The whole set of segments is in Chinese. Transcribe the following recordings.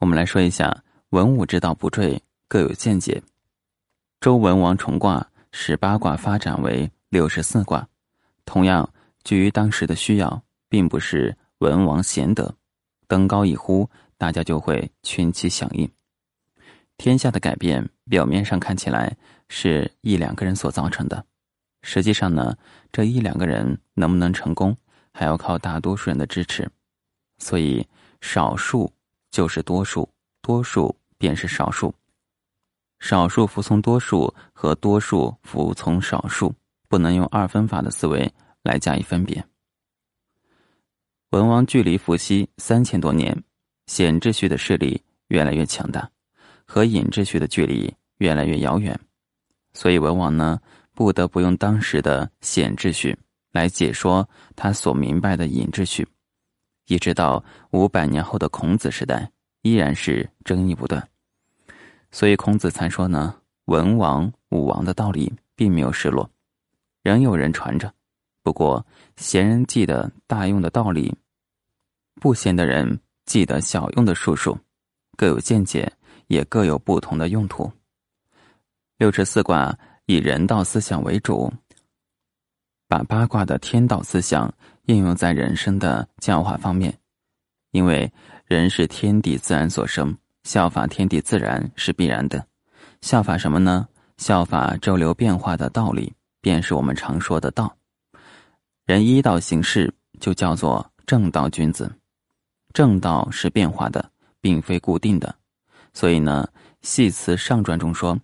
我们来说一下文武之道不坠，各有见解。周文王重卦使八卦发展为六十四卦，同样基于当时的需要，并不是文王贤德，登高一呼，大家就会群起响应。天下的改变，表面上看起来是一两个人所造成的，实际上呢，这一两个人能不能成功，还要靠大多数人的支持。所以，少数就是多数，多数便是少数。少数服从多数和多数服从少数，不能用二分法的思维来加以分别。文王距离伏羲三千多年，显秩序的势力越来越强大，和隐秩序的距离越来越遥远，所以文王呢，不得不用当时的显秩序来解说他所明白的隐秩序。一直到五百年后的孔子时代，依然是争议不断。所以孔子才说呢：“文王、武王的道理并没有失落，仍有人传着。不过贤人记得大用的道理，不贤的人记得小用的术数，各有见解，也各有不同的用途。六十四卦以人道思想为主，把八卦的天道思想。”应用在人生的教化方面，因为人是天地自然所生，效法天地自然是必然的。效法什么呢？效法周流变化的道理，便是我们常说的道。人依道行事，就叫做正道君子。正道是变化的，并非固定的。所以呢，《系辞上传》中说：“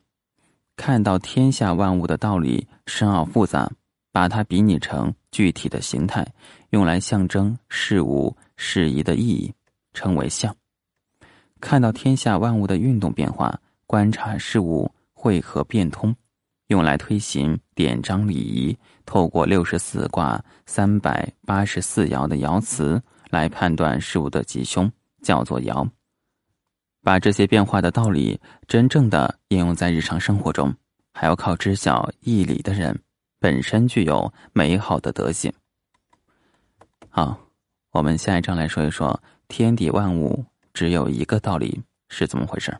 看到天下万物的道理深奥复杂。”把它比拟成具体的形态，用来象征事物适宜的意义，称为象。看到天下万物的运动变化，观察事物汇合变通，用来推行典章礼仪，透过六十四卦三百八十四爻的爻辞来判断事物的吉凶，叫做爻。把这些变化的道理真正的应用在日常生活中，还要靠知晓义理的人。本身具有美好的德性。好，我们下一章来说一说天地万物只有一个道理是怎么回事。